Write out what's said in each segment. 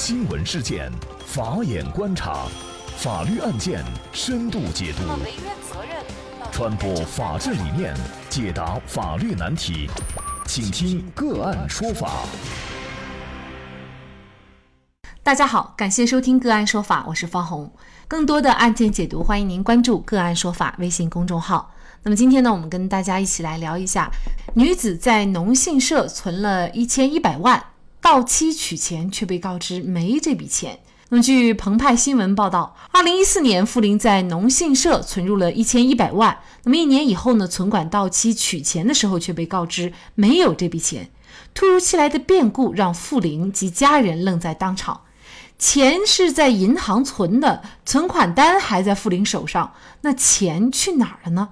新闻事件，法眼观察，法律案件深度解读，传播法治理念，解答法律难题，请听个案说法。大家好，感谢收听个案说法，我是方红。更多的案件解读，欢迎您关注个案说法微信公众号。那么今天呢，我们跟大家一起来聊一下，女子在农信社存了一千一百万。到期取钱却被告知没这笔钱。那么，据澎湃新闻报道，二零一四年，傅林在农信社存入了一千一百万。那么一年以后呢，存款到期取钱的时候却被告知没有这笔钱。突如其来的变故让傅林及家人愣在当场。钱是在银行存的，存款单还在傅林手上，那钱去哪儿了呢？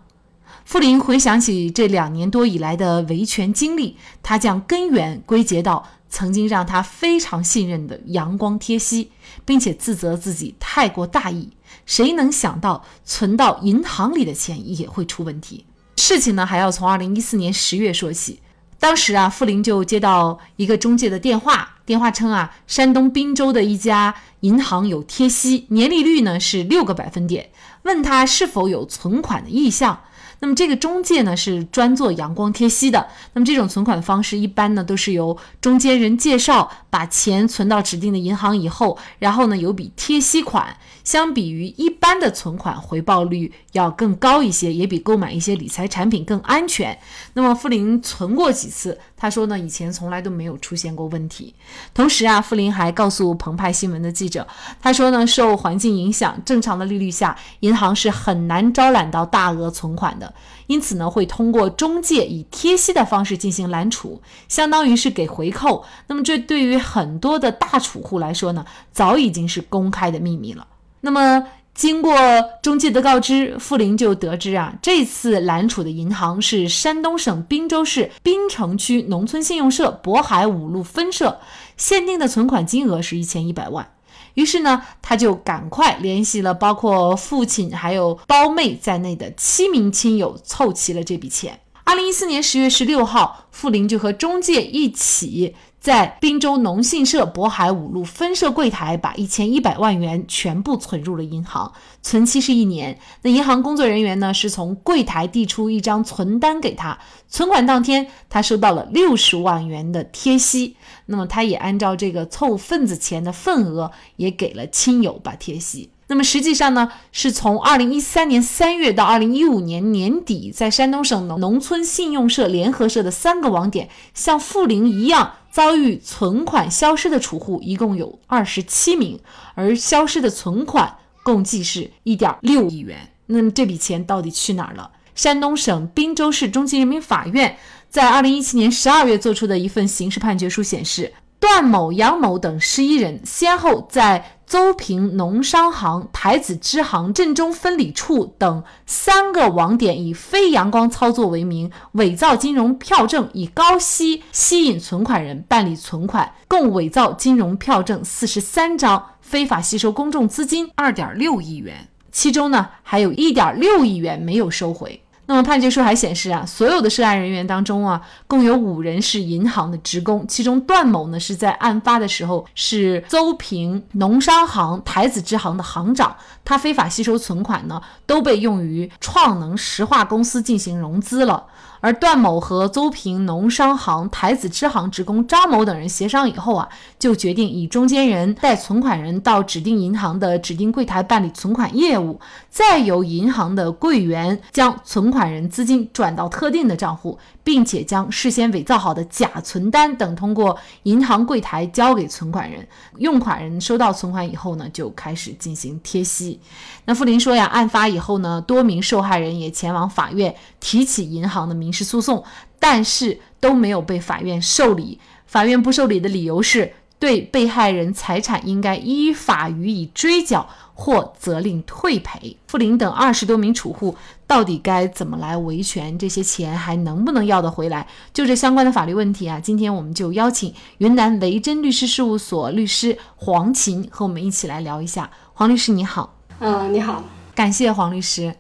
傅林回想起这两年多以来的维权经历，他将根源归结到。曾经让他非常信任的阳光贴息，并且自责自己太过大意。谁能想到存到银行里的钱也会出问题？事情呢，还要从二零一四年十月说起。当时啊，傅林就接到一个中介的电话，电话称啊，山东滨州的一家银行有贴息，年利率呢是六个百分点，问他是否有存款的意向。那么这个中介呢是专做阳光贴息的。那么这种存款方式一般呢都是由中间人介绍，把钱存到指定的银行以后，然后呢有笔贴息款，相比于一般的存款，回报率要更高一些，也比购买一些理财产品更安全。那么傅林存过几次，他说呢以前从来都没有出现过问题。同时啊，傅林还告诉澎湃新闻的记者，他说呢受环境影响，正常的利率下，银行是很难招揽到大额存款的。因此呢，会通过中介以贴息的方式进行揽储，相当于是给回扣。那么这对于很多的大储户来说呢，早已经是公开的秘密了。那么经过中介的告知，傅林就得知啊，这次揽储的银行是山东省滨州市滨城区农村信用社渤海五路分社，限定的存款金额是一千一百万。于是呢，他就赶快联系了包括父亲还有胞妹在内的七名亲友，凑齐了这笔钱。二零一四年十月十六号，傅林就和中介一起。在滨州农信社渤海五路分社柜台，把一千一百万元全部存入了银行，存期是一年。那银行工作人员呢，是从柜台递出一张存单给他，存款当天，他收到了六十万元的贴息。那么，他也按照这个凑份子钱的份额，也给了亲友把贴息。那么实际上呢，是从二零一三年三月到二零一五年年底，在山东省农农村信用社联合社的三个网点，像富林一样遭遇存款消失的储户，一共有二十七名，而消失的存款共计是一点六亿元。那么这笔钱到底去哪儿了？山东省滨州市中级人民法院在二零一七年十二月作出的一份刑事判决书显示。段某、杨某等十一人先后在邹平农商行、台子支行、镇中分理处等三个网点，以非阳光操作为名，伪造金融票证，以高息吸引存款人办理存款，共伪造金融票证四十三张，非法吸收公众资金二点六亿元，其中呢，还有一点六亿元没有收回。那么判决书还显示啊，所有的涉案人员当中啊，共有五人是银行的职工，其中段某呢是在案发的时候是邹平农商行台子支行的行长，他非法吸收存款呢，都被用于创能石化公司进行融资了。而段某和邹平农商行台子支行职工张某等人协商以后啊，就决定以中间人带存款人到指定银行的指定柜台办理存款业务，再由银行的柜员将存款人资金转到特定的账户，并且将事先伪造好的假存单等通过银行柜台交给存款人。用款人收到存款以后呢，就开始进行贴息。那傅林说呀，案发以后呢，多名受害人也前往法院提起银行的民事诉讼，但是都没有被法院受理。法院不受理的理由是对被害人财产应该依法予以追缴或责令退赔。傅林等二十多名储户到底该怎么来维权？这些钱还能不能要得回来？就这相关的法律问题啊，今天我们就邀请云南维珍律师事务所律师黄琴和我们一起来聊一下。黄律师你好。嗯，你好，感谢黄律师。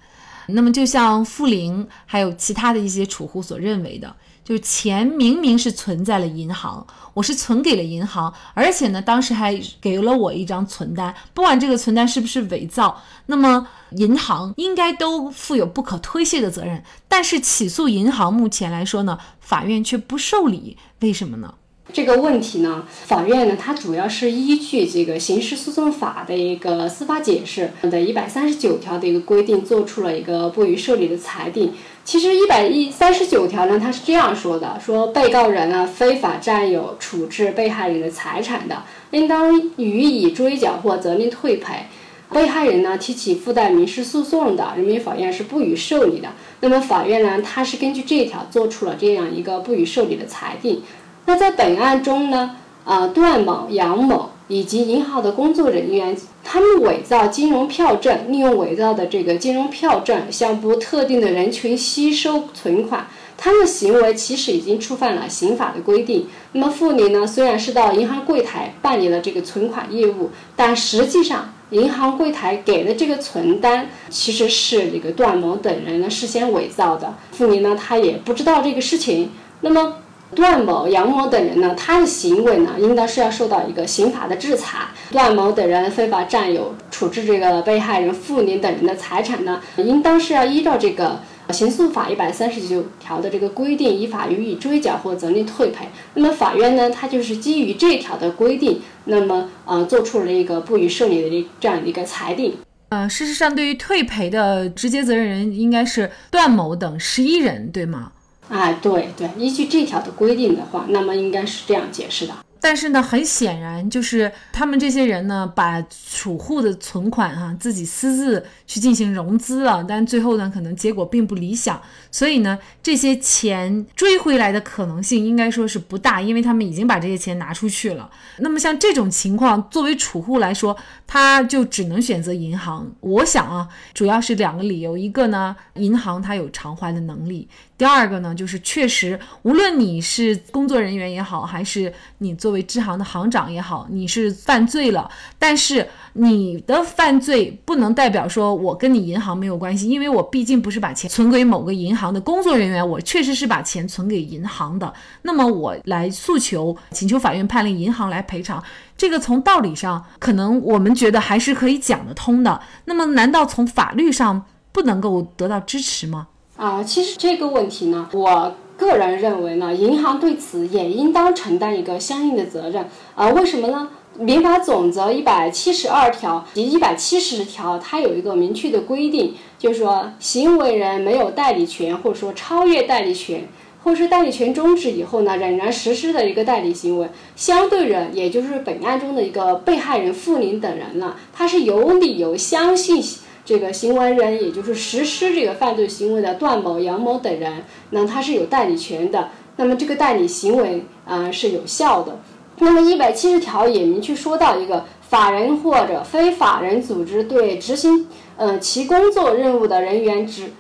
那么，就像傅林还有其他的一些储户所认为的，就是钱明明是存在了银行，我是存给了银行，而且呢，当时还给了我一张存单，不管这个存单是不是伪造，那么银行应该都负有不可推卸的责任。但是起诉银行目前来说呢，法院却不受理，为什么呢？这个问题呢，法院呢，它主要是依据这个刑事诉讼法的一个司法解释的一百三十九条的一个规定，做出了一个不予受理的裁定。其实一百一三十九条呢，它是这样说的：说被告人呢非法占有、处置被害人的财产的，应当予以追缴或责令退赔。被害人呢提起附带民事诉讼的，人民法院是不予受理的。那么法院呢，它是根据这一条做出了这样一个不予受理的裁定。那在本案中呢，啊，段某、杨某以及银行的工作人员，他们伪造金融票证，利用伪造的这个金融票证向不特定的人群吸收存款，他们的行为其实已经触犯了刑法的规定。那么付林呢，虽然是到银行柜台办理了这个存款业务，但实际上银行柜台给的这个存单其实是这个段某等人呢事先伪造的。付林呢，他也不知道这个事情。那么。段某、杨某等人呢，他的行为呢，应当是要受到一个刑法的制裁。段某等人非法占有、处置这个被害人妇女等人的财产呢，应当是要依照这个刑诉法一百三十九条的这个规定，依法予以追缴或责令退赔。那么法院呢，它就是基于这条的规定，那么呃，做出了一个不予受理的这样的一个裁定。呃，事实上，对于退赔的直接责任人应该是段某等十一人，对吗？哎，对对，依据这条的规定的话，那么应该是这样解释的。但是呢，很显然就是他们这些人呢，把储户的存款哈自己私自去进行融资了，但最后呢，可能结果并不理想，所以呢，这些钱追回来的可能性应该说是不大，因为他们已经把这些钱拿出去了。那么像这种情况，作为储户来说，他就只能选择银行。我想啊，主要是两个理由，一个呢，银行它有偿还的能力。第二个呢，就是确实，无论你是工作人员也好，还是你作为支行的行长也好，你是犯罪了，但是你的犯罪不能代表说我跟你银行没有关系，因为我毕竟不是把钱存给某个银行的工作人员，我确实是把钱存给银行的。那么我来诉求，请求法院判令银行来赔偿，这个从道理上可能我们觉得还是可以讲得通的。那么难道从法律上不能够得到支持吗？啊，其实这个问题呢，我个人认为呢，银行对此也应当承担一个相应的责任。啊，为什么呢？民法总则一百七十二条及一百七十条，它有一个明确的规定，就是说，行为人没有代理权，或者说超越代理权，或是代理权终止以后呢，仍然实施的一个代理行为，相对人，也就是本案中的一个被害人妇女等人呢，他是有理由相信。这个行为人，也就是实施这个犯罪行为的段某、杨某等人，那他是有代理权的。那么这个代理行为啊是有效的。那么一百七十条也明确说到一个法人或者非法人组织对执行呃其工作任务的人员执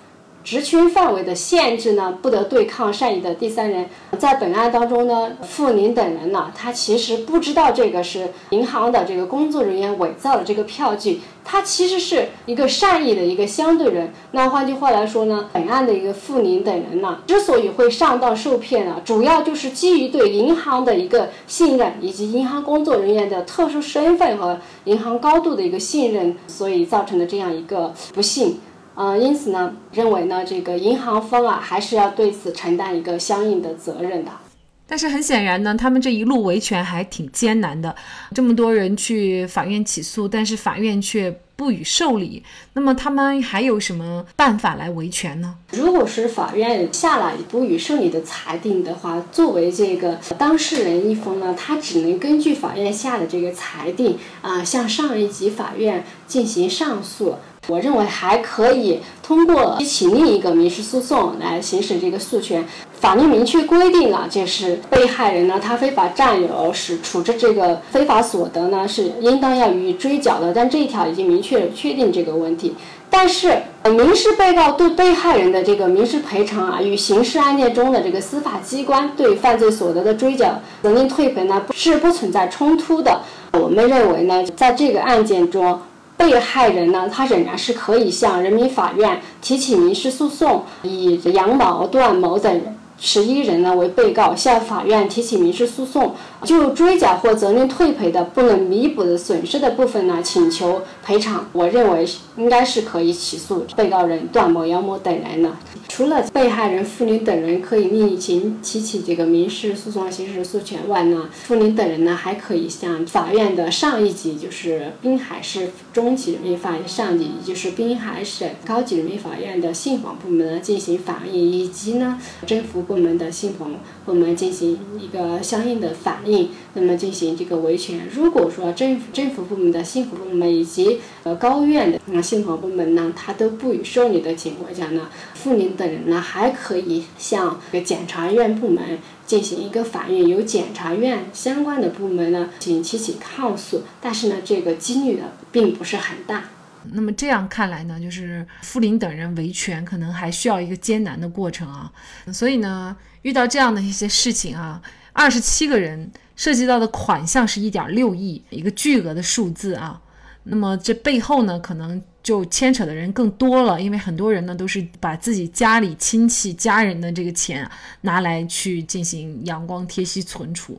职权范围的限制呢，不得对抗善意的第三人。在本案当中呢，傅林等人呢，他其实不知道这个是银行的这个工作人员伪造的这个票据。他其实是一个善意的一个相对人。那换句话来说呢，本案的一个傅宁等人呢，之所以会上当受骗呢，主要就是基于对银行的一个信任，以及银行工作人员的特殊身份和银行高度的一个信任，所以造成的这样一个不幸。嗯，因此呢，认为呢，这个银行方啊，还是要对此承担一个相应的责任的。但是很显然呢，他们这一路维权还挺艰难的，这么多人去法院起诉，但是法院却不予受理。那么他们还有什么办法来维权呢？如果是法院下了不予受理的裁定的话，作为这个当事人一方呢，他只能根据法院下的这个裁定啊，向上一级法院进行上诉。我认为还可以通过提起另一个民事诉讼来行使这个诉权。法律明确规定了，就是被害人呢，他非法占有是处置这个非法所得呢，是应当要予以追缴的。但这一条已经明确确定这个问题。但是，民事被告对被害人的这个民事赔偿啊，与刑事案件中的这个司法机关对犯罪所得的追缴责令退赔呢，是不存在冲突的。我们认为呢，在这个案件中。被害人呢，他仍然是可以向人民法院提起民事诉讼，以杨某、段某等人十一人呢为被告向法院提起民事诉讼，就追缴或责令退赔的不能弥补的损失的部分呢，请求赔偿。我认为应该是可以起诉被告人段某、杨某等人的。除了被害人妇女等人可以另行提起这个民事诉讼、刑事诉权外呢，妇女等人呢还可以向法院的上一级，就是滨海市中级人民法院上级，也就是滨海省高级人民法院的信访部门呢进行反映，以及呢政府部门的信访部门进行一个相应的反映，那么进行这个维权。如果说政府政府部门的信访部门以及呃高院的那信访部门呢，他都不予受理的情况下呢，妇女等人呢还可以向检察院部门进行一个反映，由检察院相关的部门呢进行提起抗诉，但是呢这个几率呢并不是很大。那么这样看来呢，就是傅林等人维权可能还需要一个艰难的过程啊。所以呢，遇到这样的一些事情啊，二十七个人涉及到的款项是一点六亿，一个巨额的数字啊。那么这背后呢，可能就牵扯的人更多了，因为很多人呢都是把自己家里亲戚家人的这个钱拿来去进行阳光贴息存储，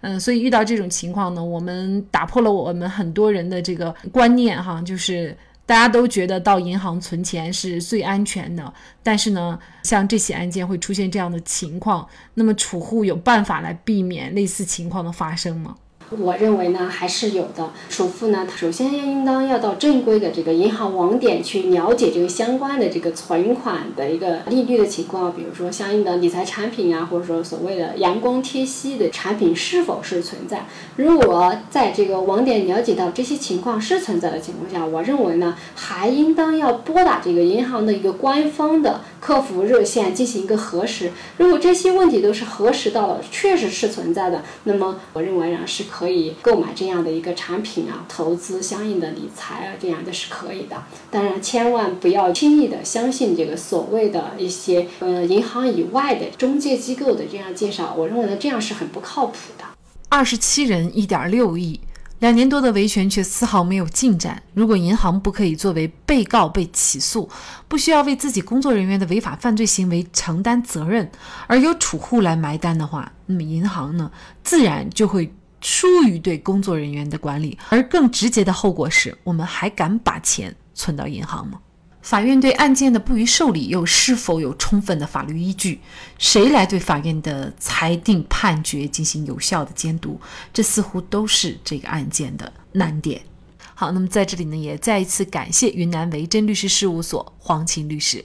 嗯，所以遇到这种情况呢，我们打破了我们很多人的这个观念哈，就是大家都觉得到银行存钱是最安全的，但是呢，像这起案件会出现这样的情况，那么储户有办法来避免类似情况的发生吗？我认为呢，还是有的。首付呢，首先要应当要到正规的这个银行网点去了解这个相关的这个存款的一个利率的情况，比如说相应的理财产品啊，或者说所谓的阳光贴息的产品是否是存在。如果在这个网点了解到这些情况是存在的情况下，我认为呢，还应当要拨打这个银行的一个官方的客服热线进行一个核实。如果这些问题都是核实到了，确实是存在的，那么我认为呢是可。以购买这样的一个产品啊，投资相应的理财啊，这样的是可以的。当然，千万不要轻易的相信这个所谓的一些呃银行以外的中介机构的这样介绍。我认为呢，这样是很不靠谱的。二十七人，一点六亿。两年多的维权却丝毫没有进展。如果银行不可以作为被告被起诉，不需要为自己工作人员的违法犯罪行为承担责任，而由储户来埋单的话，那么银行呢，自然就会疏于对工作人员的管理。而更直接的后果是，我们还敢把钱存到银行吗？法院对案件的不予受理，又是否有充分的法律依据？谁来对法院的裁定判决进行有效的监督？这似乎都是这个案件的难点。好，那么在这里呢，也再一次感谢云南维珍律师事务所黄琴律师。